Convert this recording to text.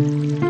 Mm-hmm.